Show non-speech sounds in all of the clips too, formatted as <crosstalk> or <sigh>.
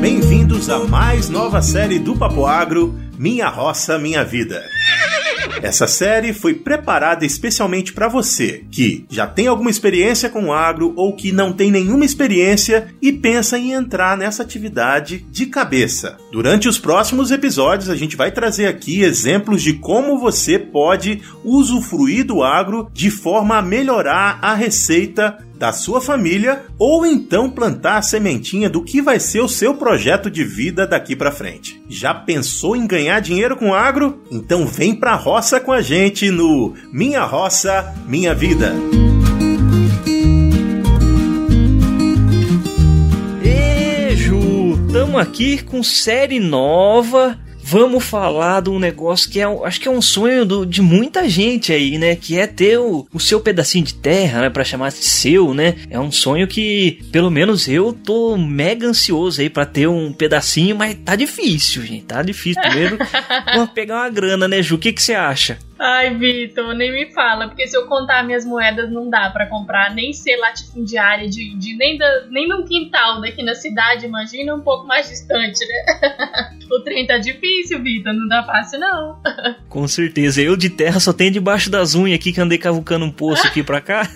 Bem-vindos a mais nova série do Papo Agro, Minha Roça, Minha Vida. Essa série foi preparada especialmente para você que já tem alguma experiência com agro ou que não tem nenhuma experiência e pensa em entrar nessa atividade de cabeça. Durante os próximos episódios, a gente vai trazer aqui exemplos de como você pode usufruir do agro de forma a melhorar a receita da sua família ou então plantar a sementinha do que vai ser o seu projeto de vida daqui para frente. Já pensou em ganhar dinheiro com agro? Então vem pra roça com a gente no Minha Roça, Minha Vida. Ju, tamo aqui com série nova vamos falar de um negócio que é, acho que é um sonho do, de muita gente aí, né? Que é ter o, o seu pedacinho de terra, né? Pra chamar de seu, né? É um sonho que, pelo menos eu tô mega ansioso aí pra ter um pedacinho, mas tá difícil, gente. Tá difícil primeiro. <laughs> Vamos pegar uma grana, né, Ju? O que, que você acha? Ai, Vitor, nem me fala, porque se eu contar minhas moedas não dá para comprar nem ser latifundiária de, de nem, da, nem num quintal daqui na cidade, imagina um pouco mais distante, né? <laughs> o trem tá difícil, Vitor, não dá fácil não. <laughs> Com certeza, eu de terra só tenho debaixo das unhas aqui que andei cavucando um poço aqui pra cá.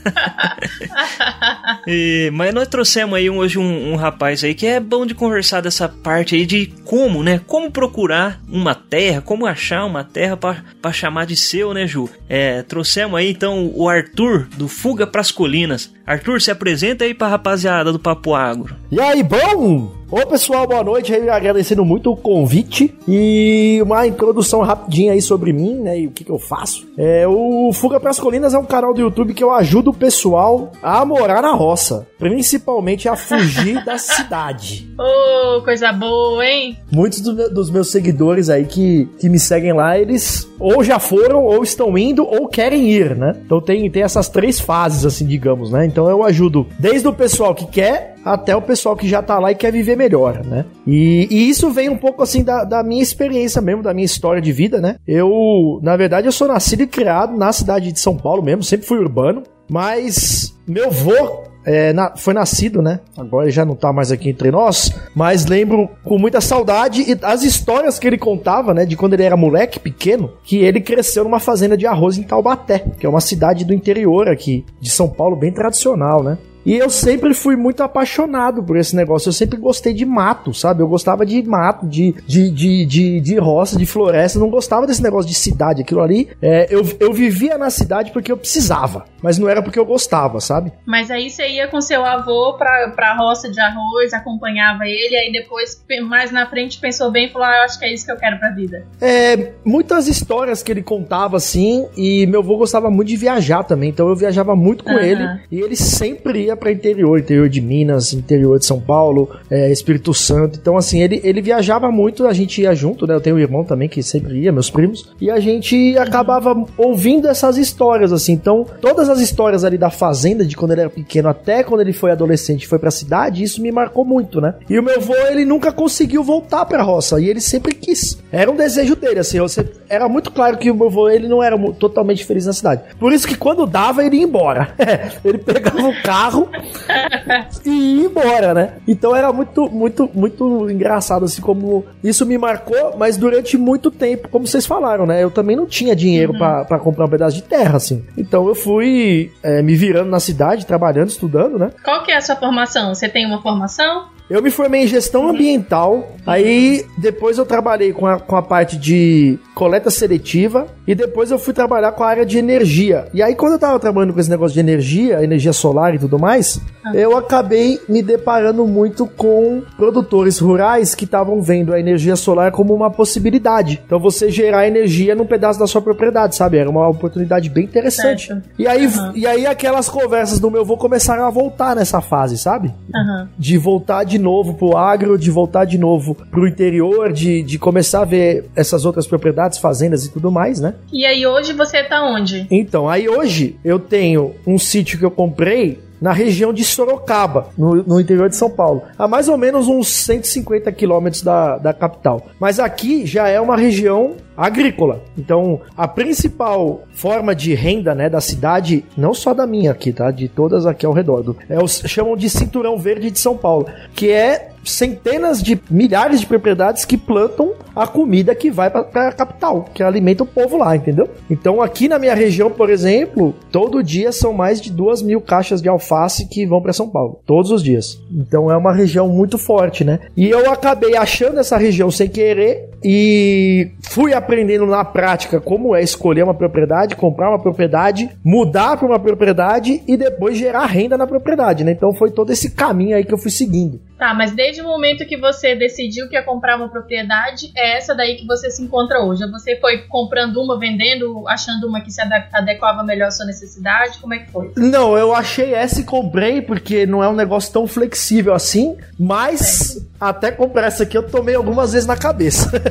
<laughs> e, mas nós trouxemos aí hoje um, um rapaz aí que é bom de conversar dessa parte aí de como, né? Como procurar uma terra, como achar uma terra para chamar de seu, né, Ju? É, trouxemos aí então o Arthur do Fuga pras Colinas. Arthur, se apresenta aí pra rapaziada do Papo Agro. E aí, bom? Ô pessoal, boa noite, agradecendo muito o convite e uma introdução rapidinha aí sobre mim, né, e o que, que eu faço. É, o Fuga pras Colinas é um canal do YouTube que eu ajudo o pessoal a morar na roça, principalmente a fugir <laughs> da cidade. Ô, oh, coisa boa, hein? Muitos do, dos meus seguidores aí que, que me seguem lá, eles ou já foram, ou estão indo, ou querem ir, né? Então tem, tem essas três fases, assim, digamos, né? Então eu ajudo desde o pessoal que quer até o pessoal que já tá lá e quer viver melhor, né? E, e isso vem um pouco assim da, da, minha experiência mesmo, da minha história de vida, né? Eu, na verdade, eu sou nascido e criado na cidade de São Paulo mesmo, sempre fui urbano, mas meu vô é, na, foi nascido, né? Agora já não tá mais aqui entre nós, mas lembro com muita saudade e as histórias que ele contava, né? De quando ele era moleque, pequeno, que ele cresceu numa fazenda de arroz em Taubaté, que é uma cidade do interior aqui, de São Paulo, bem tradicional, né? E eu sempre fui muito apaixonado por esse negócio. Eu sempre gostei de mato, sabe? Eu gostava de mato, de, de, de, de, de roça, de floresta. não gostava desse negócio de cidade. Aquilo ali, é, eu, eu vivia na cidade porque eu precisava, mas não era porque eu gostava, sabe? Mas aí você ia com seu avô pra, pra roça de arroz, acompanhava ele, aí depois, mais na frente, pensou bem e falou: ah, eu acho que é isso que eu quero pra vida. É, muitas histórias que ele contava assim, e meu avô gostava muito de viajar também, então eu viajava muito com uhum. ele, e ele sempre ia para interior, interior de Minas, interior de São Paulo, é, Espírito Santo. Então, assim, ele, ele viajava muito, a gente ia junto, né? Eu tenho um irmão também que sempre ia, meus primos, e a gente acabava ouvindo essas histórias, assim. Então, todas as histórias ali da fazenda, de quando ele era pequeno até quando ele foi adolescente foi pra cidade, isso me marcou muito, né? E o meu avô, ele nunca conseguiu voltar pra roça, e ele sempre quis. Era um desejo dele, assim, você, era muito claro que o meu avô, ele não era totalmente feliz na cidade. Por isso que quando dava, ele ia embora. <laughs> ele pegava o carro <laughs> e ir embora, né? Então era muito, muito, muito engraçado, assim, como isso me marcou, mas durante muito tempo, como vocês falaram, né? Eu também não tinha dinheiro uhum. para comprar um pedaço de terra, assim. Então eu fui é, me virando na cidade, trabalhando, estudando, né? Qual que é a sua formação? Você tem uma formação? Eu me formei em gestão ambiental, aí depois eu trabalhei com a, com a parte de coleta seletiva e depois eu fui trabalhar com a área de energia. E aí quando eu tava trabalhando com esse negócio de energia, energia solar e tudo mais, ah. eu acabei me deparando muito com produtores rurais que estavam vendo a energia solar como uma possibilidade. Então você gerar energia num pedaço da sua propriedade, sabe? Era uma oportunidade bem interessante. Certo. E aí, uhum. e aí aquelas conversas do meu avô começaram a voltar nessa fase, sabe? Uhum. De voltar de de novo pro agro, de voltar de novo pro interior, de, de começar a ver essas outras propriedades, fazendas e tudo mais, né? E aí hoje você tá onde? Então, aí hoje eu tenho um sítio que eu comprei na região de Sorocaba, no, no, interior de São Paulo, a mais ou menos uns 150 quilômetros da, da capital. Mas aqui já é uma região agrícola. Então, a principal forma de renda, né, da cidade, não só da minha aqui, tá? De todas aqui ao redor, do, é os chamam de cinturão verde de São Paulo, que é centenas de milhares de propriedades que plantam a comida que vai para a capital, que alimenta o povo lá, entendeu? Então aqui na minha região, por exemplo, todo dia são mais de duas mil caixas de alface que vão para São Paulo, todos os dias. Então é uma região muito forte, né? E eu acabei achando essa região sem querer e fui aprendendo na prática como é escolher uma propriedade, comprar uma propriedade, mudar para uma propriedade e depois gerar renda na propriedade, né? Então foi todo esse caminho aí que eu fui seguindo. Tá, mas desde o momento que você decidiu que ia comprar uma propriedade, é essa daí que você se encontra hoje? Você foi comprando uma, vendendo, achando uma que se adequava melhor à sua necessidade? Como é que foi? Não, eu achei essa e comprei porque não é um negócio tão flexível assim, mas é. até comprar essa aqui eu tomei algumas vezes na cabeça. <laughs>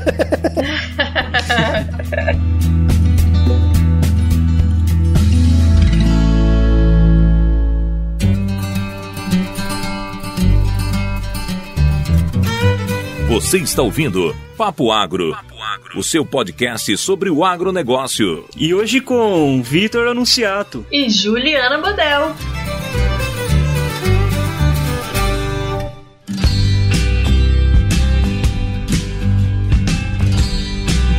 Você está ouvindo Papo Agro, o seu podcast sobre o agronegócio. E hoje com Vitor Anunciato e Juliana Bodel.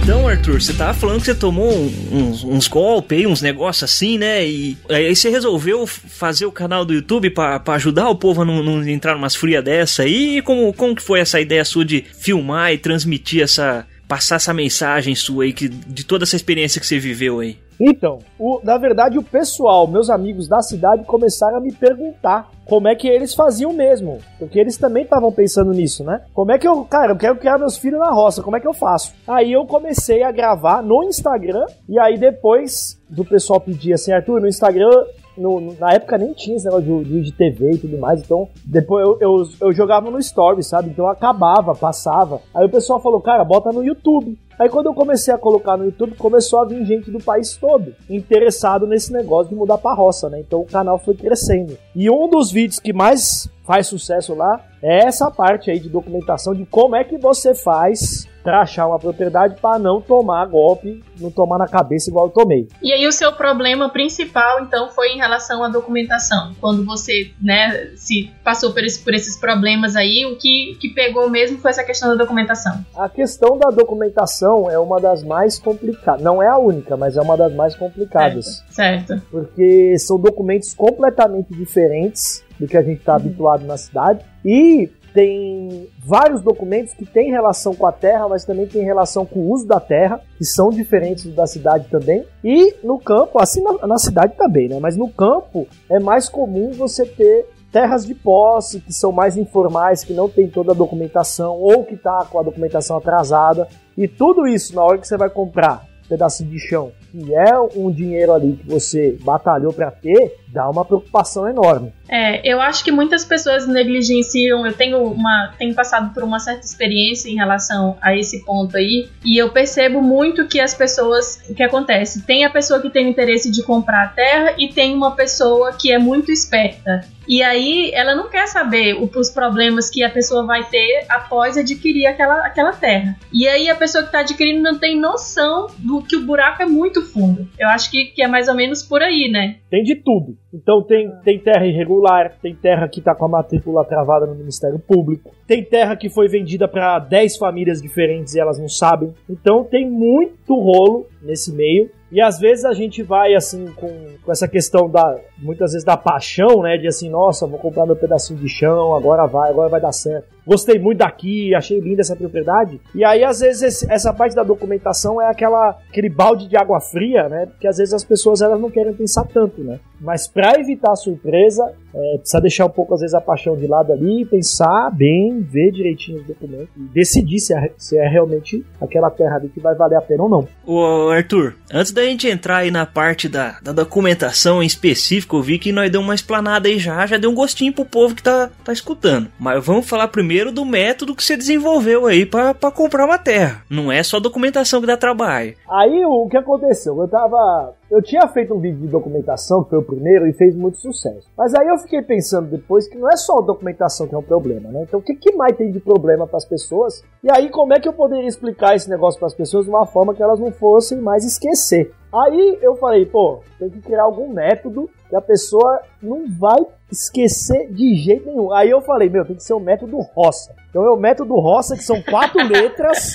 Então, Arthur, você tava falando que você tomou uns, uns golpes uns negócios assim, né? E aí você resolveu fazer o canal do YouTube para ajudar o povo a não, não entrar numas frias dessa aí. E como, como que foi essa ideia sua de filmar e transmitir essa. passar essa mensagem sua aí que, de toda essa experiência que você viveu aí? Então, o, na verdade, o pessoal, meus amigos da cidade, começaram a me perguntar como é que eles faziam mesmo. Porque eles também estavam pensando nisso, né? Como é que eu, cara, eu quero criar meus filhos na roça, como é que eu faço? Aí eu comecei a gravar no Instagram, e aí depois do pessoal pedir assim, Arthur, no Instagram no, na época nem tinha esse negócio de, de TV e tudo mais, então depois eu, eu, eu jogava no Story, sabe? Então acabava, passava. Aí o pessoal falou, cara, bota no YouTube. Aí quando eu comecei a colocar no YouTube, começou a vir gente do país todo interessado nesse negócio de mudar pra roça, né? Então o canal foi crescendo. E um dos vídeos que mais faz sucesso lá é essa parte aí de documentação de como é que você faz para achar uma propriedade para não tomar golpe, não tomar na cabeça igual eu tomei. E aí o seu problema principal então foi em relação à documentação. Quando você, né, se passou por, esse, por esses problemas aí, o que, que pegou mesmo foi essa questão da documentação. A questão da documentação é uma das mais complicadas. Não é a única, mas é uma das mais complicadas. Certo. certo. Porque são documentos completamente diferentes do que a gente está uhum. habituado na cidade. E tem vários documentos que têm relação com a terra, mas também tem relação com o uso da terra, que são diferentes da cidade também. E no campo, assim na, na cidade também, né? Mas no campo é mais comum você ter terras de posse que são mais informais, que não tem toda a documentação ou que está com a documentação atrasada. E tudo isso na hora que você vai comprar um pedacinho de chão que é um dinheiro ali que você batalhou para ter, dá uma preocupação enorme. É, eu acho que muitas pessoas negligenciam. Eu tenho uma, tenho passado por uma certa experiência em relação a esse ponto aí, e eu percebo muito que as pessoas, o que acontece? Tem a pessoa que tem interesse de comprar a terra e tem uma pessoa que é muito esperta. E aí ela não quer saber os problemas que a pessoa vai ter após adquirir aquela, aquela terra. E aí a pessoa que está adquirindo não tem noção do que o buraco é muito fundo. Eu acho que, que é mais ou menos por aí, né? Tem de tudo. Então tem, tem terra irregular, tem terra que está com a matrícula travada no Ministério Público, tem terra que foi vendida para 10 famílias diferentes e elas não sabem. Então tem muito rolo nesse meio. E às vezes a gente vai assim com, com essa questão da muitas vezes da paixão, né, de assim, nossa, vou comprar meu pedacinho de chão, agora vai, agora vai dar certo. Gostei muito daqui, achei linda essa propriedade. E aí às vezes esse, essa parte da documentação é aquela aquele balde de água fria, né? Porque às vezes as pessoas elas não querem pensar tanto, né? Mas para evitar a surpresa, é, precisa deixar um pouco às vezes a paixão de lado ali, pensar bem, ver direitinho os documentos e decidir se é, se é realmente aquela terra ali que vai valer a pena ou não. Ô Arthur, antes da gente entrar aí na parte da, da documentação em específico, eu vi que nós deu uma explanada aí já, já deu um gostinho pro povo que tá, tá escutando. Mas vamos falar primeiro do método que você desenvolveu aí para comprar uma terra. Não é só documentação que dá trabalho. Aí o que aconteceu? Eu tava eu tinha feito um vídeo de documentação, que foi o primeiro, e fez muito sucesso. Mas aí eu fiquei pensando depois que não é só a documentação que é um problema, né? Então o que, que mais tem de problema para as pessoas? E aí como é que eu poderia explicar esse negócio para as pessoas de uma forma que elas não fossem mais esquecer? Aí eu falei, pô, tem que criar algum método que a pessoa não vai esquecer de jeito nenhum. Aí eu falei, meu, tem que ser o método Roça. Então é o método Roça, que são quatro <laughs> letras,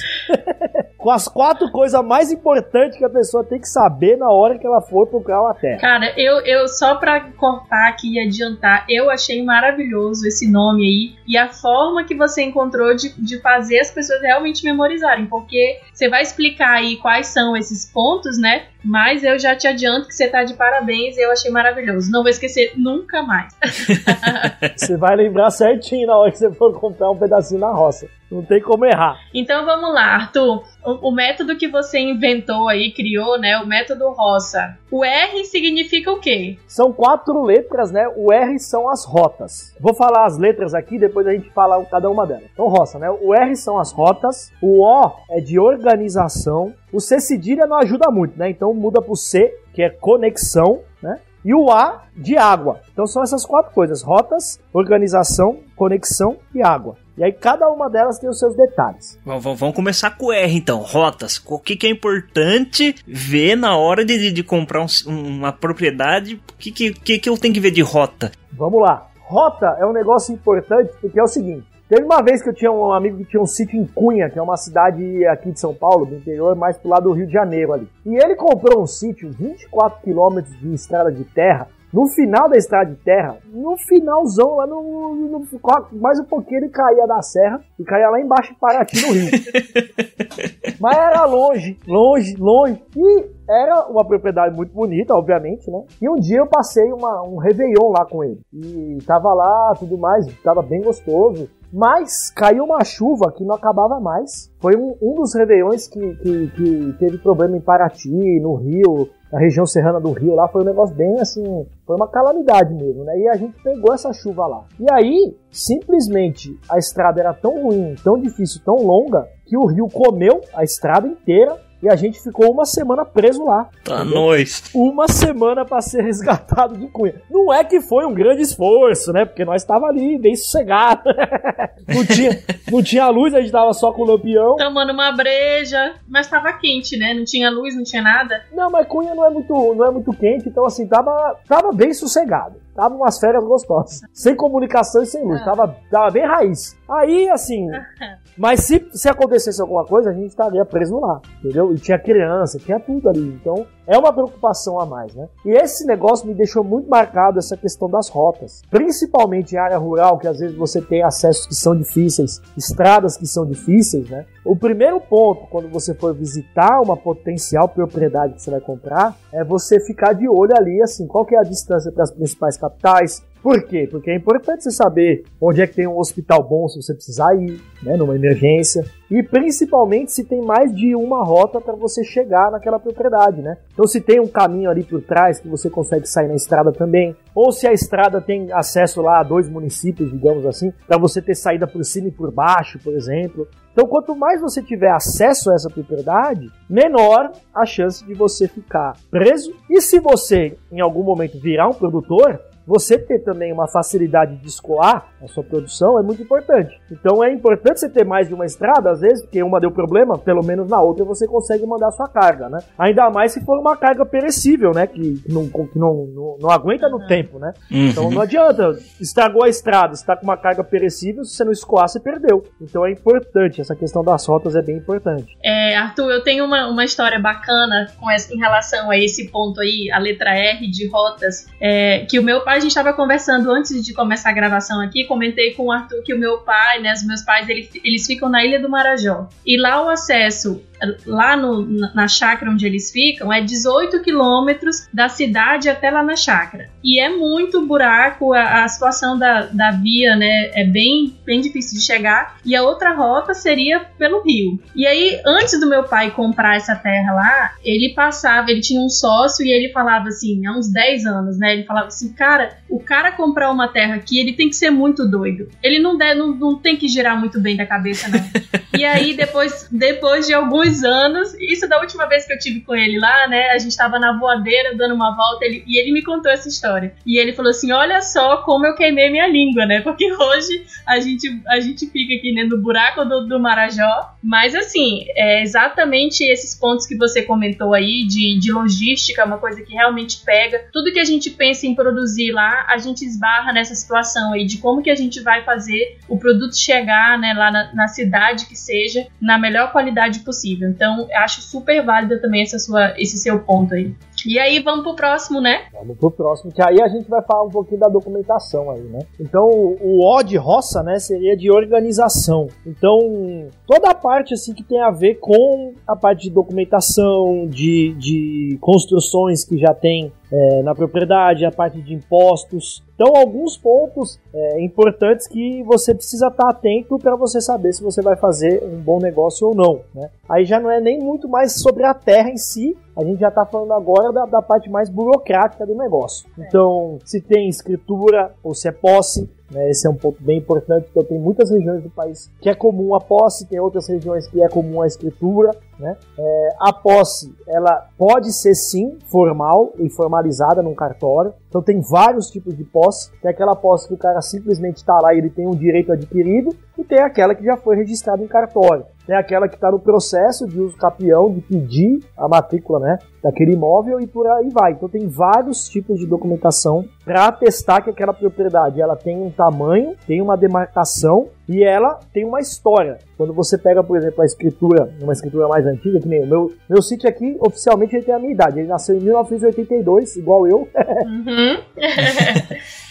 com as quatro coisas mais importantes que a pessoa tem que saber na hora que ela for procurar uma terra. Cara, eu, eu só pra cortar aqui e adiantar, eu achei maravilhoso esse nome aí e a forma que você encontrou de, de fazer as pessoas realmente memorizarem, porque você vai explicar aí quais são esses pontos, né? Mas eu já te adianto que você tá de parabéns, eu achei maravilhoso. Não vou esquecer nunca mais. <laughs> você vai lembrar certinho na hora que você for comprar um pedacinho na roça. Não tem como errar. Então vamos lá, Arthur. O, o, método que você inventou aí, criou, né? O método roça. O R significa o quê? São quatro letras, né? O R são as rotas. Vou falar as letras aqui, depois a gente fala cada uma delas. Então, roça, né? O R são as rotas. O O é de organização. O C cedilha não ajuda muito, né? Então muda pro C, que é conexão, né? E o A de água. Então são essas quatro coisas: rotas, organização, conexão e água. E aí cada uma delas tem os seus detalhes. Vamos começar com o R então, rotas. O que, que é importante ver na hora de, de comprar um, uma propriedade? O que, que, que eu tenho que ver de rota? Vamos lá. Rota é um negócio importante porque é o seguinte. Teve uma vez que eu tinha um amigo que tinha um sítio em Cunha, que é uma cidade aqui de São Paulo, do interior, mais pro lado do Rio de Janeiro ali. E ele comprou um sítio 24 quilômetros de estrada de terra no final da estrada de terra, no finalzão, lá no, no, mais um pouquinho ele caía da serra e caía lá embaixo em Paraty, no Rio. <laughs> Mas era longe, longe, longe. E era uma propriedade muito bonita, obviamente, né? E um dia eu passei uma, um Réveillon lá com ele. E tava lá, tudo mais, tava bem gostoso. Mas caiu uma chuva que não acabava mais. Foi um, um dos Réveillões que, que, que teve problema em Paraty, no Rio na região serrana do Rio lá, foi um negócio bem assim, foi uma calamidade mesmo, né? E a gente pegou essa chuva lá. E aí, simplesmente, a estrada era tão ruim, tão difícil, tão longa, que o rio comeu a estrada inteira e a gente ficou uma semana preso lá. Tá nós. Uma semana para ser <laughs> resgatado de Cunha. Não é que foi um grande esforço, né? Porque nós estava ali bem sossegado. <laughs> não tinha, não tinha luz, a gente tava só com o lampião. Tomando uma breja, mas tava quente, né? Não tinha luz, não tinha nada. Não, mas Cunha não é muito, não é muito quente, então assim, tava, tava bem sossegado. Tava umas férias gostosas. Sem comunicação e sem luz. Ah. Tava, tava bem raiz. Aí, assim. <laughs> mas se, se acontecesse alguma coisa, a gente estaria preso lá. Entendeu? E tinha criança, tinha tudo ali. Então, é uma preocupação a mais, né? E esse negócio me deixou muito marcado essa questão das rotas. Principalmente em área rural, que às vezes você tem acessos que são difíceis, estradas que são difíceis, né? O primeiro ponto, quando você for visitar uma potencial propriedade que você vai comprar, é você ficar de olho ali, assim, qual que é a distância para as principais capitais, por quê? Porque é importante você saber onde é que tem um hospital bom se você precisar ir, né, numa emergência. E principalmente se tem mais de uma rota para você chegar naquela propriedade, né? Então se tem um caminho ali por trás que você consegue sair na estrada também, ou se a estrada tem acesso lá a dois municípios, digamos assim, para você ter saída por cima e por baixo, por exemplo. Então, quanto mais você tiver acesso a essa propriedade, menor a chance de você ficar preso. E se você, em algum momento, virar um produtor, você ter também uma facilidade de escoar a sua produção é muito importante. Então é importante você ter mais de uma estrada, às vezes, porque uma deu problema, pelo menos na outra você consegue mandar sua carga, né? Ainda mais se for uma carga perecível, né? Que não, que não, não, não aguenta no tempo, né? Uhum. Então não adianta, estragou a estrada, está com uma carga perecível, se você não escoar, você perdeu. Então é importante, essa questão das rotas é bem importante. É, Arthur, eu tenho uma, uma história bacana com essa, em relação a esse ponto aí, a letra R de rotas, é, que o meu pai a gente estava conversando antes de começar a gravação aqui, comentei com o Arthur que o meu pai, né, os meus pais, eles, eles ficam na Ilha do Marajó. E lá o acesso lá no, na chácara onde eles ficam é 18 quilômetros da cidade até lá na chácara. E é muito buraco, a, a, situação da, da via né, é bem, bem difícil de chegar. E a outra rota seria pelo rio. E aí, antes do meu pai comprar essa terra lá, ele passava, ele tinha um sócio e ele falava assim, há uns 10 anos, né? Ele falava assim, cara, o cara comprar uma terra aqui, ele tem que ser muito doido. Ele não, der, não, não tem que girar muito bem da cabeça, não. <laughs> e aí, depois, depois de alguns anos, isso da última vez que eu tive com ele lá, né? A gente tava na voadeira dando uma volta ele, e ele me contou essa história. E ele falou assim: olha só como eu queimei minha língua, né? Porque <laughs> hoje a gente, a gente fica aqui né, no buraco do, do Marajó. Mas assim, é exatamente esses pontos que você comentou aí de, de logística, uma coisa que realmente pega. Tudo que a gente pensa em produzir lá, a gente esbarra nessa situação aí de como que a gente vai fazer o produto chegar né, lá na, na cidade que seja na melhor qualidade possível. Então, acho super válida também essa sua, esse seu ponto aí. E aí vamos pro próximo, né? Vamos pro próximo, que aí a gente vai falar um pouquinho da documentação aí, né? Então, o O de roça, né, seria de organização. Então, toda a parte assim que tem a ver com a parte de documentação, de, de construções que já tem é, na propriedade, a parte de impostos. Então, alguns pontos é, importantes que você precisa estar atento para você saber se você vai fazer um bom negócio ou não. Né? Aí já não é nem muito mais sobre a terra em si, a gente já está falando agora da, da, parte mais burocrática do negócio. É. Então, se tem escritura ou se é posse, né, esse é um ponto bem importante, porque tem muitas regiões do país que é comum a posse, tem outras regiões que é comum a escritura. Né? É, a posse, ela pode ser sim formal e formalizada num cartório. Então tem vários tipos de posse. Tem aquela posse que o cara simplesmente está lá e ele tem um direito adquirido, e tem aquela que já foi registrada em cartório. Tem aquela que está no processo de uso capião, de pedir a matrícula né, daquele imóvel e por aí vai. Então tem vários tipos de documentação para atestar que aquela propriedade ela tem um tamanho, tem uma demarcação e ela tem uma história. Quando você pega, por exemplo, a escritura, uma escritura mais antiga, que nem o meu, meu sítio aqui, oficialmente ele tem a minha idade. Ele nasceu em 1982, igual eu. Uhum.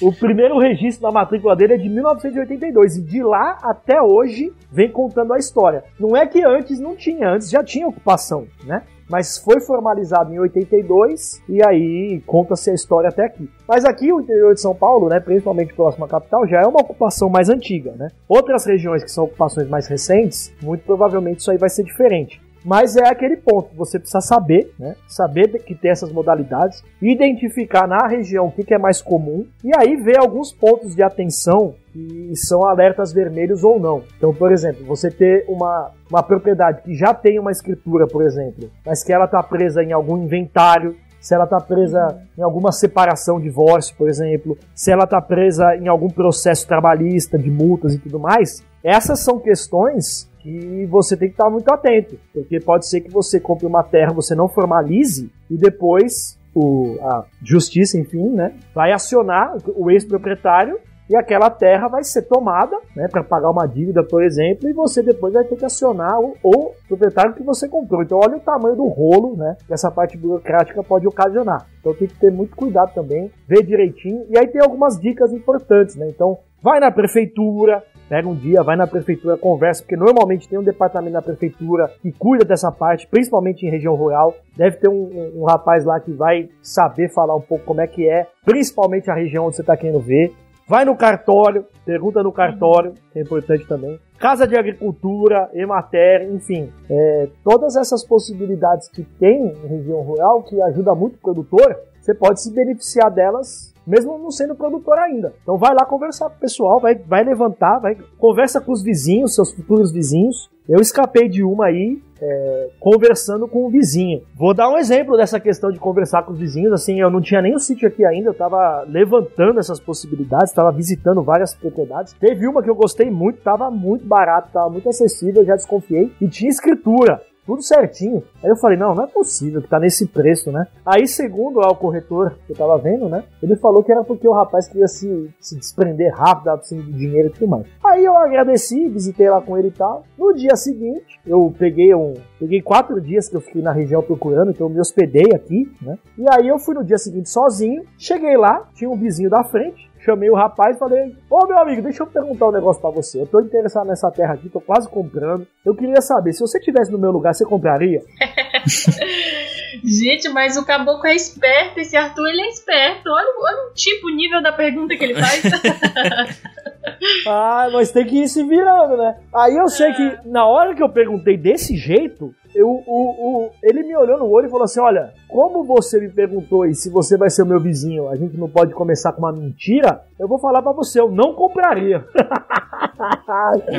<laughs> o primeiro registro da matrícula dele é de 1982 e de lá até hoje vem contando a história. Não é que antes não tinha, antes já tinha ocupação, né? Mas foi formalizado em 82 e aí conta-se a história até aqui. Mas aqui o interior de São Paulo, né, principalmente próximo à capital, já é uma ocupação mais antiga, né? Outras regiões que são ocupações mais recentes, muito provavelmente isso aí vai ser diferente. Mas é aquele ponto, você precisa saber, né? Saber que tem essas modalidades, identificar na região o que, é mais comum, e aí ver alguns pontos de atenção que são alertas vermelhos ou não. Então, por exemplo, você ter uma, uma propriedade que já tem uma escritura, por exemplo, mas que ela está presa em algum inventário, se ela está presa em alguma separação, divórcio, por exemplo, se ela está presa em algum processo trabalhista, de multas e tudo mais, essas são questões que você tem que estar muito atento, porque pode ser que você compre uma terra, você não formalize e depois o, a justiça, enfim, né, vai acionar o ex-proprietário e aquela terra vai ser tomada, né, para pagar uma dívida, por exemplo, e você depois vai ter que acionar o, o, proprietário que você comprou. Então, olha o tamanho do rolo, né, que essa parte burocrática pode ocasionar. Então, tem que ter muito cuidado também, ver direitinho. E aí tem algumas dicas importantes, né? Então, vai na prefeitura, Pega um dia, vai na prefeitura, conversa, porque normalmente tem um departamento na prefeitura que cuida dessa parte, principalmente em região rural. Deve ter um, um, um rapaz lá que vai saber falar um pouco como é que é, principalmente a região onde você está querendo ver. Vai no cartório, pergunta no cartório, que é importante também. Casa de Agricultura, Emater, enfim, é, todas essas possibilidades que tem em região rural, que ajuda muito o produtor, você pode se beneficiar delas mesmo não sendo produtor ainda. Então vai lá conversar com o pessoal, vai, vai levantar, vai conversa com os vizinhos, seus futuros vizinhos. Eu escapei de uma aí, é, conversando com o vizinho. Vou dar um exemplo dessa questão de conversar com os vizinhos. Assim, eu não tinha nem o sítio aqui ainda, eu estava levantando essas possibilidades, estava visitando várias propriedades. Teve uma que eu gostei muito, estava muito barato, estava muito acessível, eu já desconfiei, e tinha escritura tudo certinho. Aí eu falei, não, não é possível que tá nesse preço, né? Aí, segundo lá, o corretor que eu tava vendo, né? Ele falou que era porque o rapaz queria se, se desprender rápido, precisando de dinheiro e tudo mais. Aí eu agradeci, visitei lá com ele e tal. No dia seguinte, eu peguei um. Peguei quatro dias que eu fiquei na região procurando, então eu me hospedei aqui, né? E aí eu fui no dia seguinte sozinho, cheguei lá, tinha um vizinho da frente, chamei o rapaz e falei: Ô meu amigo, deixa eu perguntar um negócio para você. Eu tô interessado nessa terra aqui, tô quase comprando. Eu queria saber, se você tivesse no meu lugar, você compraria? <laughs> Gente, mas o caboclo é esperto, esse Arthur ele é esperto. Olha, olha o tipo, o nível da pergunta que ele faz. <laughs> ah, mas tem que ir se virando, né? Aí eu sei que na hora que eu perguntei desse jeito, eu, o, o, ele me olhou no olho e falou assim: Olha, como você me perguntou e se você vai ser o meu vizinho, a gente não pode começar com uma mentira, eu vou falar para você, eu não compraria. <laughs>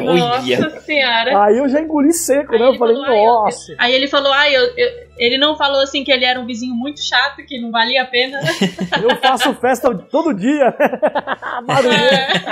Nossa senhora. Aí eu já engoli seco, Aí né? Eu falei, falou, "Ai, eu- nossa. Aí ele falou, ah, eu, eu- ele não falou assim que ele era um vizinho muito chato, que não valia a pena. Eu faço festa todo dia. <laughs> Barulhento.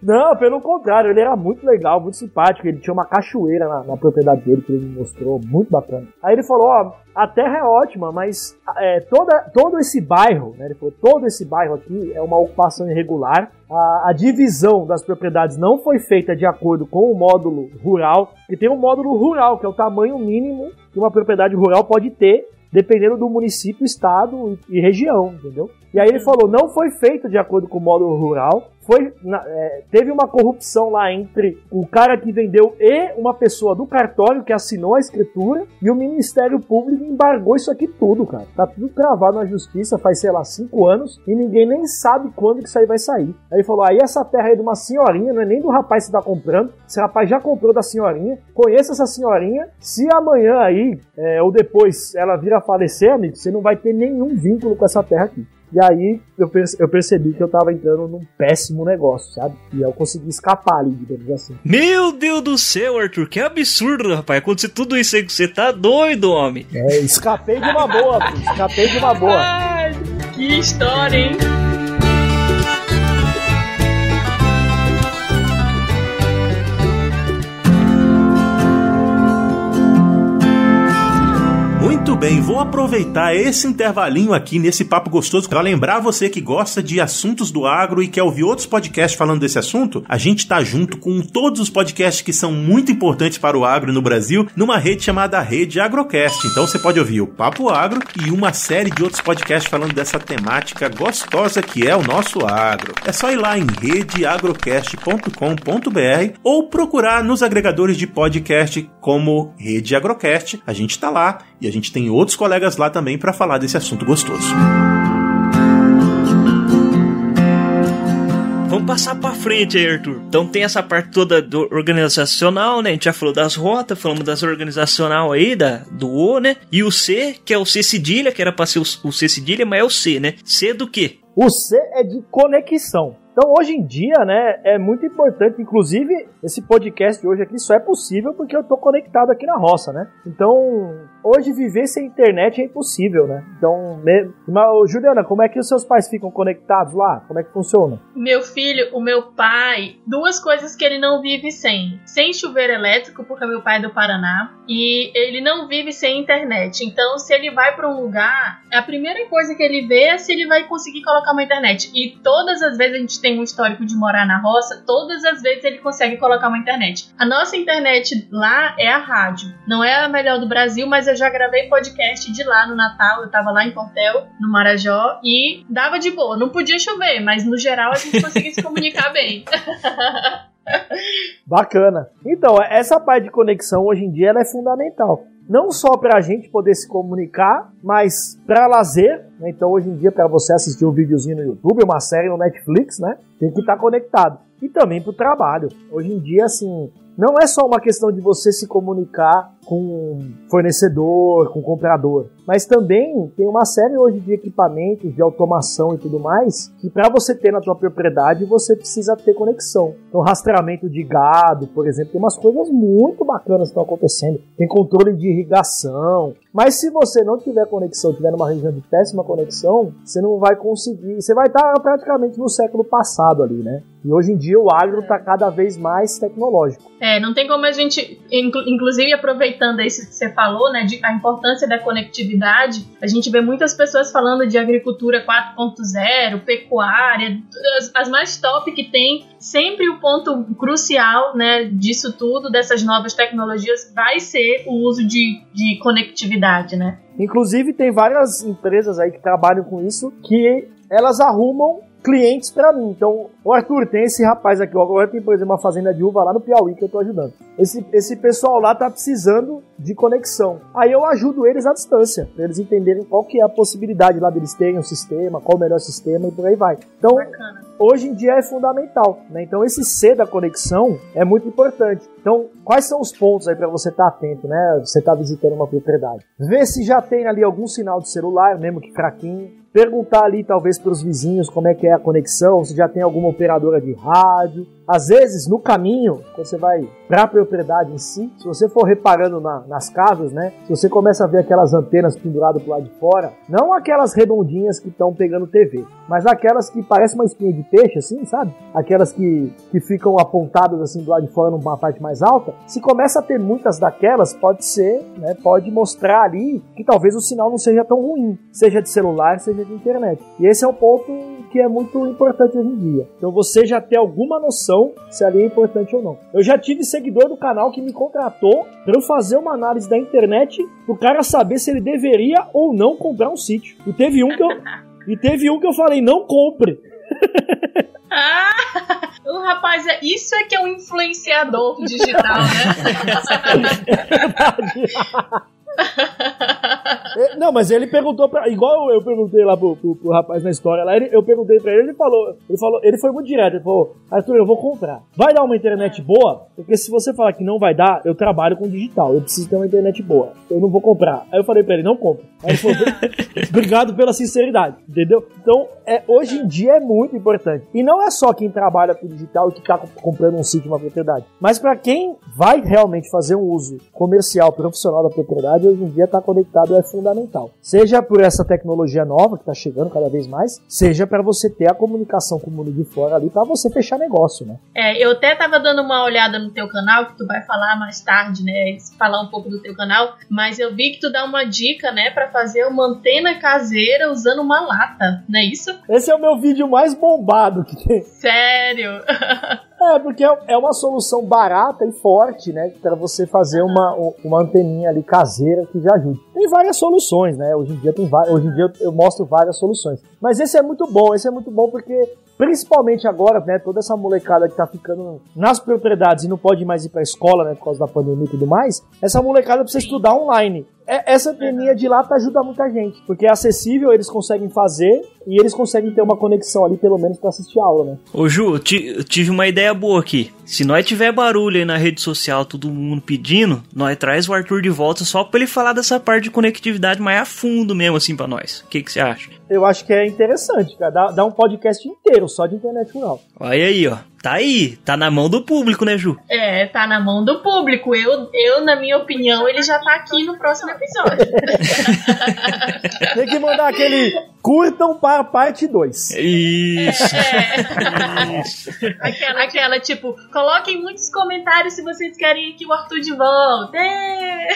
Não, pelo contrário, ele era muito legal, muito simpático. Ele tinha uma cachoeira na, na propriedade dele que ele me mostrou, muito bacana. Aí ele falou: Ó, a terra é ótima, mas é, toda, todo esse bairro, né? Ele falou: todo esse bairro aqui é uma ocupação irregular. A, a divisão das propriedades não foi feita de acordo com o módulo rural, e tem um módulo rural, que é o tamanho mínimo que uma propriedade rural pode ter dependendo do município, estado e, região, entendeu? E aí ele falou, não foi feito de acordo com o módulo rural, foi na- é, teve uma corrupção lá entre o cara que vendeu e uma pessoa do cartório que assinou a escritura e o Ministério Público embargou isso aqui tudo, cara. Tá tudo travado na justiça faz, sei lá, cinco anos e ninguém nem sabe quando que isso aí vai sair. Aí falou, aí essa terra aí de uma senhorinha, não é nem do rapaz que tá comprando, esse rapaz já comprou da senhorinha, conheça essa senhorinha, se amanhã aí, é, ou depois, ela vir a falecer, amigo, você não vai ter nenhum vínculo com essa terra aqui. E aí eu, perce- eu percebi que eu tava entrando num péssimo negócio, sabe? E eu consegui escapar ali, digamos assim. Meu Deus do céu, Arthur, que absurdo, rapaz. Acontecer tudo isso aí com você, tá doido, homem. É, escapei de uma boa, escapei de uma boa. Ai, que história, hein? Muito bem, vou aproveitar esse intervalinho aqui nesse papo gostoso para lembrar você que gosta de assuntos do agro e quer ouvir outros podcasts falando desse assunto. A gente tá junto com todos os podcasts que são muito importantes para o agro no Brasil numa rede chamada Rede Agrocast. Então você pode ouvir o Papo Agro e uma série de outros podcasts falando dessa temática gostosa que é o nosso agro. É só ir lá em redeagrocast.com.br ou procurar nos agregadores de podcast como Rede Agrocast. A gente tá lá e a gente tem outros colegas lá também para falar desse assunto gostoso. Vamos passar pra frente aí, Arthur. Então tem essa parte toda do organizacional, né? A gente já falou das rotas, falamos das organizacional aí, da, do O, né? E o C, que é o C cedilha, que era pra ser o, o C cedilha, mas é o C, né? C do quê? O C é de conexão. Então, hoje em dia, né, é muito importante, inclusive, esse podcast de hoje aqui só é possível porque eu tô conectado aqui na roça, né? Então, hoje viver sem internet é impossível, né? Então, me... mas, Juliana, como é que os seus pais ficam conectados lá? Como é que funciona? Meu filho, o meu pai, duas coisas que ele não vive sem. Sem chuveiro elétrico, porque meu pai é do Paraná, e ele não vive sem internet. Então, se ele vai para um lugar, a primeira coisa que ele vê é se ele vai conseguir colocar uma internet. E todas as vezes a gente tem um histórico de morar na roça, todas as vezes ele consegue colocar uma internet. A nossa internet lá é a rádio. Não é a melhor do Brasil, mas eu já gravei podcast de lá no Natal. Eu tava lá em Portel, no Marajó, e dava de boa. Não podia chover, mas no geral a gente <laughs> conseguia se comunicar bem. <laughs> Bacana. Então, essa parte de conexão hoje em dia ela é fundamental. Não só para a gente poder se comunicar, mas para lazer. Né? Então, hoje em dia, para você assistir um videozinho no YouTube, uma série no Netflix, né? Tem que estar conectado. E também para o trabalho. Hoje em dia, assim, não é só uma questão de você se comunicar com fornecedor, com comprador, mas também tem uma série hoje de equipamentos de automação e tudo mais que para você ter na tua propriedade você precisa ter conexão. Então rastreamento de gado, por exemplo, tem umas coisas muito bacanas que estão acontecendo. Tem controle de irrigação. Mas se você não tiver conexão, tiver numa região de péssima conexão, você não vai conseguir. Você vai estar praticamente no século passado ali, né? E hoje em dia o agro está cada vez mais tecnológico. É, não tem como a gente, inclu- aproveitando isso que você falou, né, de a importância da conectividade, a gente vê muitas pessoas falando de agricultura 4.0, pecuária, as, as mais top que tem, sempre o ponto crucial, né, disso tudo, dessas novas tecnologias, vai ser o uso de, de conectividade, né? Inclusive tem várias empresas aí que trabalham com isso que elas arrumam clientes para mim. Então, o Arthur, tem esse rapaz aqui, agora tem, por exemplo, uma fazenda de uva lá no Piauí que eu tô ajudando. Esse, esse pessoal lá tá precisando de conexão. Aí eu ajudo eles à distância, pra eles entenderem qual que é a possibilidade lá deles terem um sistema, qual o melhor sistema e por aí vai. Então, Bacana. hoje em dia é fundamental, né? Então esse C da conexão é muito importante. Então, quais são os pontos aí para você estar atento, né? Você tá visitando uma propriedade. Ver se já tem ali algum sinal de celular, mesmo que fraquinho. Perguntar ali talvez para os vizinhos como é que é a conexão, se já tem alguma operadora de rádio. Às vezes, no caminho, quando você vai para a propriedade em si, se você for reparando na- nas casas, né? Se você começa a ver aquelas antenas penduradas pro lado de fora, não aquelas redondinhas que estão pegando TV, mas aquelas que parecem uma espinha de peixe, assim, sabe? Aquelas que, que ficam apontadas assim do lado de fora numa parte mais alta. Se começa a ter muitas daquelas, pode ser, né? Pode mostrar ali que talvez o sinal não seja tão ruim, seja de celular, seja de internet. E esse é um ponto que é muito importante hoje em dia. Então você já ter alguma noção se ali é importante ou não. Eu já tive seguidor do canal que me contratou para eu fazer uma análise da internet pro cara saber se ele deveria ou não comprar um sítio. E teve um que eu <laughs> e teve um que eu falei não compre. Ah, <laughs> o rapaz, é, isso é que é um influenciador digital, né? <laughs> É, Não, mas ele perguntou pra. Igual eu perguntei lá pro, pro- pro rapaz na história lá, ele- eu perguntei pra ele, ele falou, ele falou, ele foi muito direto, ele falou, Arthur, eu vou comprar. Vai dar uma internet boa? Porque se você falar que não vai dar, eu trabalho com digital, eu preciso ter uma internet boa. Eu não vou comprar. Aí eu falei pra ele, não compra. Aí ele falou, obrigado <laughs> pela sinceridade, entendeu? Então, é, hoje em dia é muito importante. E não é só quem trabalha com digital e que tá co- comprando um sítio, uma propriedade. Mas pra quem vai realmente fazer um uso comercial, profissional da propriedade, hoje em dia estar conectado é fundamental. Seja por essa tecnologia nova que está chegando cada vez mais, seja para você ter a comunicação com o mundo de fora ali para você fechar negócio, né? É, eu até tava dando uma olhada no teu canal, que tu vai falar mais tarde, né? Falar um pouco do teu canal, mas eu vi que tu dá uma dica, né, Pra fazer uma antena caseira usando uma lata, não é isso? Esse é o meu vídeo mais bombado que tem. Sério? <laughs> É, porque é é uma solução barata e forte, né? Para você fazer uma, uma anteninha ali caseira que já ajude. Tem várias soluções, né? Hoje em dia tem hoje em dia eu mostro várias soluções. Mas esse é muito bom, esse é muito bom porque principalmente agora, né, toda essa molecada que tá ficando nas propriedades e não pode mais ir pra escola, né, por causa da pandemia e tudo mais, essa molecada precisa estudar online. É- Essa anteninha de lata ajuda muita gente, porque é acessível, eles conseguem fazer e eles conseguem ter uma conexão ali pelo menos pra assistir a aula, né? Ô Ju, eu tive uma ideia boa aqui. Se nós tiver barulho aí na rede social, todo mundo pedindo, nós traz o Arthur de volta só pra ele falar dessa parte de conectividade mais a fundo mesmo, assim, pra nós. O que que você acha? Eu acho que é interessante, cara. Dá, dá um podcast inteiro só de internet rural. Olha aí, ó. Tá aí. Tá na mão do público, né, Ju? É, tá na mão do público. Eu, eu, na minha opinião, ele já tá aqui no próximo episódio. <laughs> Tem que mandar aquele curtam para a parte 2. Isso. É. Aquela, aquela, tipo, coloquem muitos comentários se vocês querem que o Arthur de volta. É.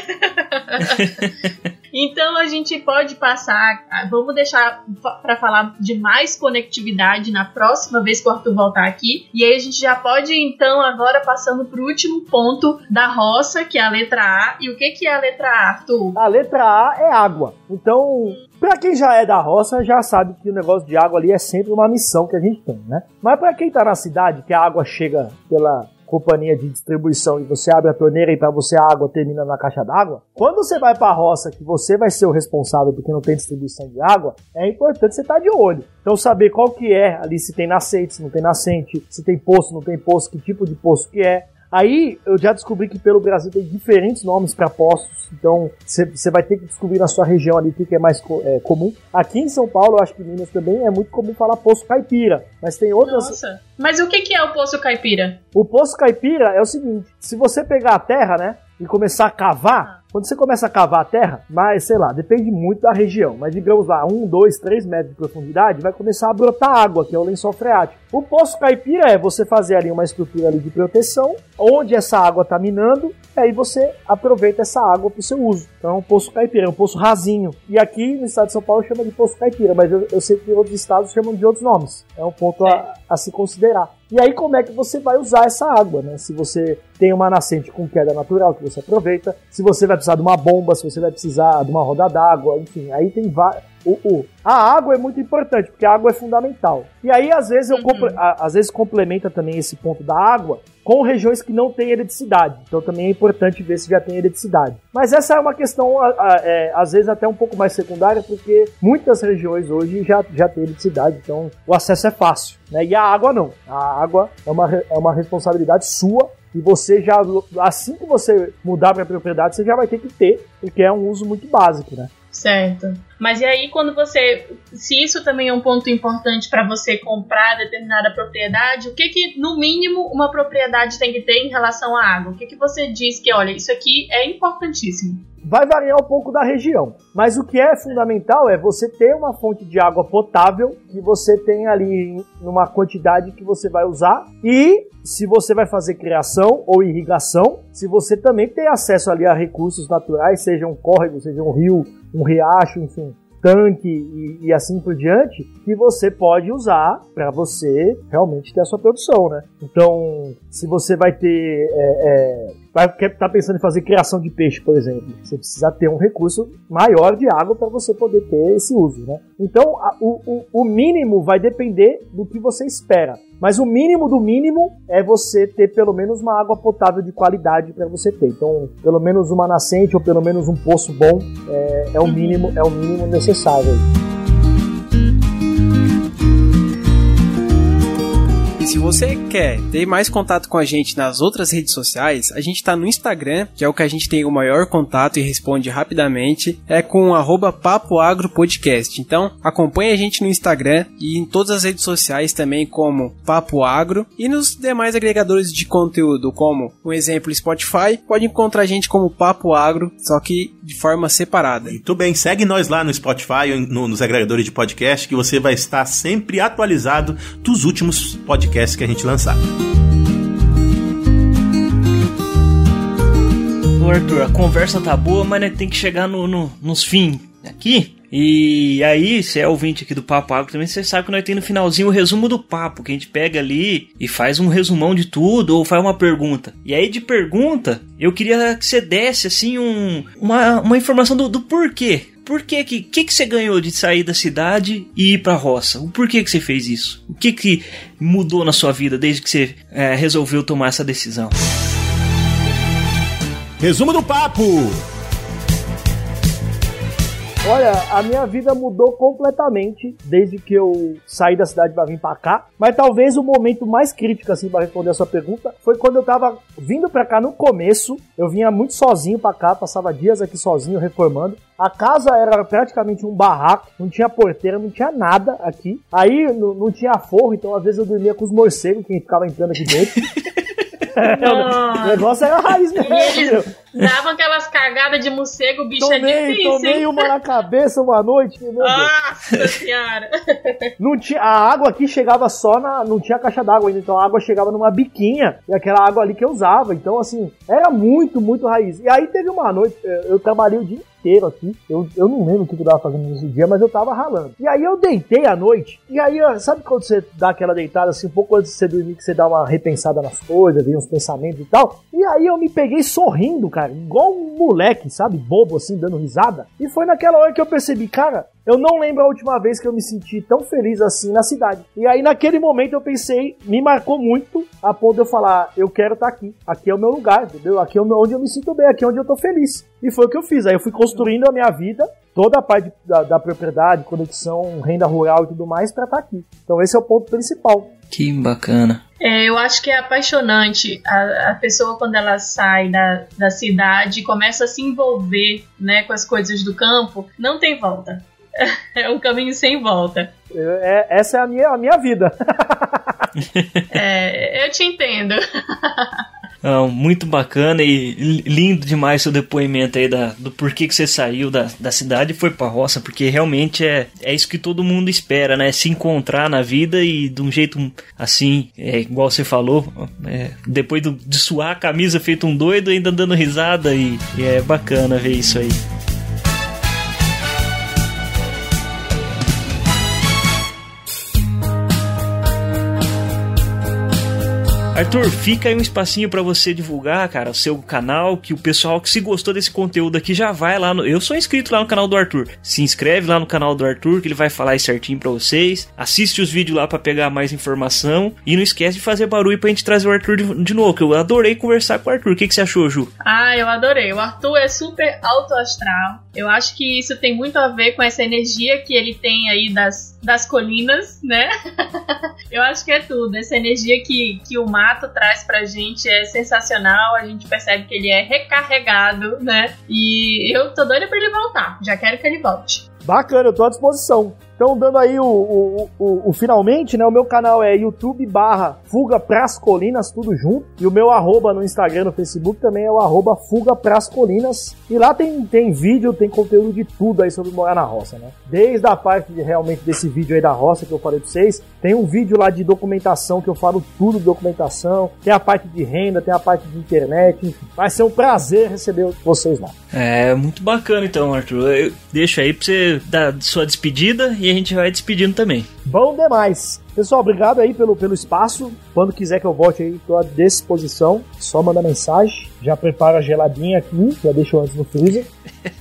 <laughs> Então a gente pode passar, vamos deixar pra falar de mais conectividade na próxima vez que o Arthur voltar aqui. E aí a gente já pode então agora passando pro último ponto da roça, que é a letra A. E o que que é a letra A, Arthur? A letra A é água. Então, pra quem já é da roça, já sabe que o negócio de água ali é sempre uma missão que a gente tem, né? Mas pra quem tá na cidade, que a água chega pela companhia de distribuição e você abre a torneira e pra você a água termina na caixa d'água, quando você vai pra roça, que você vai ser o responsável porque não tem distribuição de água, é importante você estar de olho. Então saber qual que é ali, se tem nascente, se não tem nascente, se tem poço, não tem poço, que tipo de poço que é. Aí eu já descobri que pelo Brasil tem diferentes nomes para poços, então você vai ter que descobrir na sua região ali o que, que é mais co- é, comum. Aqui em São Paulo, eu acho que em Minas também é muito comum falar poço caipira, mas tem outras. Nossa. Mas o que que é o Poço Caipira? O poço caipira é o seguinte: se você pegar a terra, né, e começar a cavar, quando você começa a cavar a terra, mas sei lá, depende muito da região, mas digamos lá, um, dois, três metros de profundidade, vai começar a brotar água, que é o lençol freático. O poço caipira é você fazer ali uma estrutura ali de proteção, onde essa água está minando, e aí você aproveita essa água para o seu uso. Então é um poço caipira, é um poço rasinho. E aqui no estado de São Paulo chama de poço caipira, mas eu, eu sei que outros estados chamam de outros nomes. É um ponto a, a se considerar. E aí como é que você vai usar essa água, né? Se você tem uma nascente com queda natural que você aproveita, se você vai precisar de uma bomba, se você vai precisar de uma roda d'água, enfim, aí tem va- O, o, a água é muito importante, porque a água é fundamental. E aí, às vezes, eu Uhum. a- às vezes complementa também esse ponto da água com regiões que não têm heredicidade. Então também é importante ver se já tem heredicidade. Mas essa é uma questão, a- a- é, às vezes, até um pouco mais secundária, porque muitas regiões hoje já, já têm heredicidade, então o acesso é fácil. Né? E a água não. A água é uma, é uma responsabilidade sua e você já, assim que você mudar para propriedade, você já vai ter que ter, porque é um uso muito básico, né? Certo. Mas e aí, quando você. Se isso também é um ponto importante para você comprar determinada propriedade, o que que, no mínimo, uma propriedade tem que ter em relação à água? O que que você diz que, olha, isso aqui é importantíssimo? Vai variar um pouco da região, mas o que é fundamental é você ter uma fonte de água potável que você tem ali numa quantidade que você vai usar e se você vai fazer criação ou irrigação, se você também tem acesso ali a recursos naturais, seja um córrego, seja um rio, um riacho, enfim, tanque e, e assim por diante, que você pode usar para você realmente ter a sua produção, né? Então, se você vai ter é, é, vai tá pensando em fazer criação de peixe, por exemplo, você precisa ter um recurso maior de água para você poder ter esse uso, né? Então, a- o, o, o mínimo vai depender do que você espera. Mas o mínimo do mínimo é você ter pelo menos uma água potável de qualidade para você ter. Então, pelo menos uma nascente ou pelo menos um poço bom é, é o mínimo, é o mínimo necessário. decided. E se você quer ter mais contato com a gente nas outras redes sociais, a gente tá no Instagram, que é o que a gente tem o maior contato e responde rapidamente, é com o arroba Papo Agro Podcast. Então, acompanhe a gente no Instagram e em todas as redes sociais também como Papo Agro e nos demais agregadores de conteúdo, como, um exemplo, Spotify, pode encontrar a gente como Papo Agro, só que de forma separada. Muito bem, segue nós lá no Spotify no- nos agregadores de podcast que você vai estar sempre atualizado dos últimos podcasts que a gente lançar. Arthur, a conversa tá boa, mas né, tem que chegar no, no- nos fins aqui. E aí, se é ouvinte aqui do Papo Agro também, você sabe que nós tem no finalzinho o resumo do papo, que a gente pega ali e faz um resumão de tudo ou faz uma pergunta. E aí, de pergunta, eu queria que você desse, assim, um, uma, uma informação do, do porquê. Por que que, que que você ganhou de sair da cidade e ir pra roça? O porquê que você fez isso? O que que mudou na sua vida desde que você eh, resolveu tomar essa decisão? Resumo do papo! Olha, a minha vida mudou completamente desde que eu saí da cidade para vir para cá. Mas talvez o momento mais crítico, assim, para responder a sua pergunta, foi quando eu tava vindo para cá no começo. Eu vinha muito sozinho para cá, passava dias aqui sozinho reformando. A casa era praticamente um barraco, não tinha porteira, não tinha nada aqui. Aí não, tinha forro, então às vezes eu dormia com os morcegos que ficava entrando aqui dentro. <laughs> o negócio era raiz mesmo. Davam aquelas cagadas de morcego, bicho é Tomei, difícil, tomei hein? uma na cabeça uma noite. meu Deus. Nossa senhora. <laughs> Não tinha, a água aqui chegava só na. Não tinha caixa d'água ainda, então a água chegava numa biquinha, e aquela água ali que eu usava. Então, assim, era muito, muito raiz. E aí teve uma noite, eh, eu trabalhei o dia inteiro aqui. Eu, eu não lembro o que eu tava fazendo nesse dia, mas eu tava ralando. E aí eu deitei à noite, e aí, ó, sabe quando você dá aquela deitada assim, um pouco antes de você dormir, que você dá uma repensada nas coisas, vem uns pensamentos e tal? E aí eu me peguei sorrindo, cara, igual um moleque, sabe? Bobo assim, dando risada. E foi naquela hora que eu percebi, cara, eu não lembro a última vez que eu me senti tão feliz assim na cidade. E aí, naquele momento, eu pensei, me marcou muito a ponto de eu falar: eu quero estar aqui. Aqui é o meu lugar, entendeu? Aqui é onde eu me sinto bem, aqui é onde eu tô feliz. E foi o que eu fiz. Aí eu fui construindo a minha vida, toda a parte da, da propriedade, conexão, renda rural e tudo mais, pra estar aqui. Então, esse é o ponto principal. Que bacana. É, eu acho que é apaixonante a, a pessoa quando ela sai da, da cidade e começa a se envolver né, com as coisas do campo, não tem volta. <laughs> É um caminho sem volta. É- essa é a minha, a minha vida. <laughs> É, eu te entendo. <laughs> Ah, muito bacana e li- lindo demais seu depoimento aí da, do porquê que você saiu da, da cidade e foi pra roça, porque realmente é, é isso que todo mundo espera, né? Se encontrar na vida e de um jeito assim, é, igual você falou, é, depois do- de suar a camisa feito um doido, ainda dando risada e, e é bacana ver isso aí. Arthur, fica aí um espacinho para você divulgar, cara, o seu canal, que o pessoal que se gostou desse conteúdo aqui já vai lá no. Eu sou inscrito lá no canal do Arthur. Se inscreve lá no canal do Arthur, que ele vai falar certinho pra vocês. Assiste os vídeos lá para pegar mais informação. E não esquece de fazer barulho pra gente trazer o Arthur de, de novo, que eu adorei conversar com o Arthur. O que, que você achou, Ju? Ah, eu adorei. O Arthur é super alto astral. Eu acho que isso tem muito a ver com essa energia que ele tem aí das, das colinas, né? <laughs> eu acho que é tudo. Essa energia que, que o mato traz pra gente é sensacional. A gente percebe que ele é recarregado, né? E eu tô doida pra ele voltar. Já quero que ele volte. Bacana, eu tô à disposição. Então, dando aí o, o, o, o, finalmente, né? O meu canal é YouTube barra Fuga Pras Colinas, tudo junto. E o meu arroba no Instagram, no Facebook também é o arroba Fuga Pras Colinas. E lá tem, tem vídeo, tem conteúdo de tudo aí sobre morar na roça, né? Desde a parte de, realmente desse vídeo aí da roça que eu falei pra vocês, tem um vídeo lá de documentação que eu falo tudo de documentação. Tem a parte de renda, tem a parte de internet. Enfim. Vai ser um prazer receber vocês lá. É, muito bacana então, Arthur. Eu deixo aí pra você dar sua despedida e a gente vai despedindo também. Bom demais. Pessoal, obrigado aí pelo, pelo espaço. Quando quiser que eu volte aí, tô à disposição. Só manda mensagem. Já prepara a geladinha aqui, já deixo antes no freezer.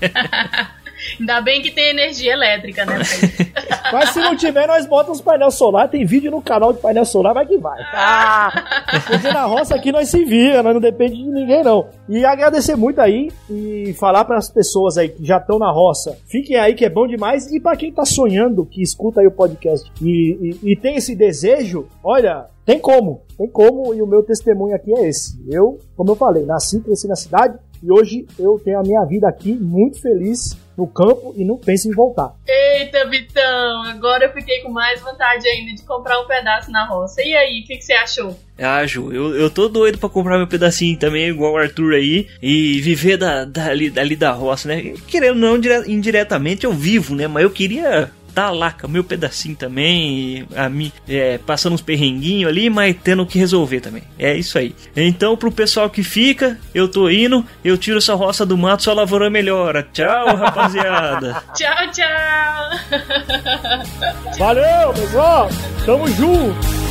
<laughs> Ainda bem que tem energia elétrica, né? <laughs> Mas se não tiver, nós botamos os painel solar. Tem vídeo no canal de painel solar, vai que vai. Ah, porque na roça aqui nós se vira, nós não depende de ninguém, não. E agradecer muito aí e falar para as pessoas aí que já estão na roça, fiquem aí que é bom demais. E para quem tá sonhando, que escuta aí o podcast e, e, e tem esse desejo, olha, tem como, tem como, e o meu testemunho aqui é esse. Eu, como eu falei, nasci, cresci na cidade, e hoje eu tenho a minha vida aqui muito feliz no campo e não penso em voltar. Eita, Vitão, agora eu fiquei com mais vontade ainda de comprar um pedaço na roça. E aí, o que, que, você achou? Ah, Ju, eu, eu tô doido pra comprar meu pedacinho também, igual o Arthur aí, e viver da, da, ali, dali da roça, né? Querendo não, indiretamente eu vivo, né? Mas eu queria tá lá com o meu pedacinho também, a mim, é, passando uns perrenguinhos ali, mas tendo que resolver também. É isso aí. Então, pro pessoal que fica, eu tô indo, eu tiro essa roça do mato, sua lavoura melhora. Tchau, <laughs> rapaziada. tchau, tchau. Valeu, pessoal. Tamo junto.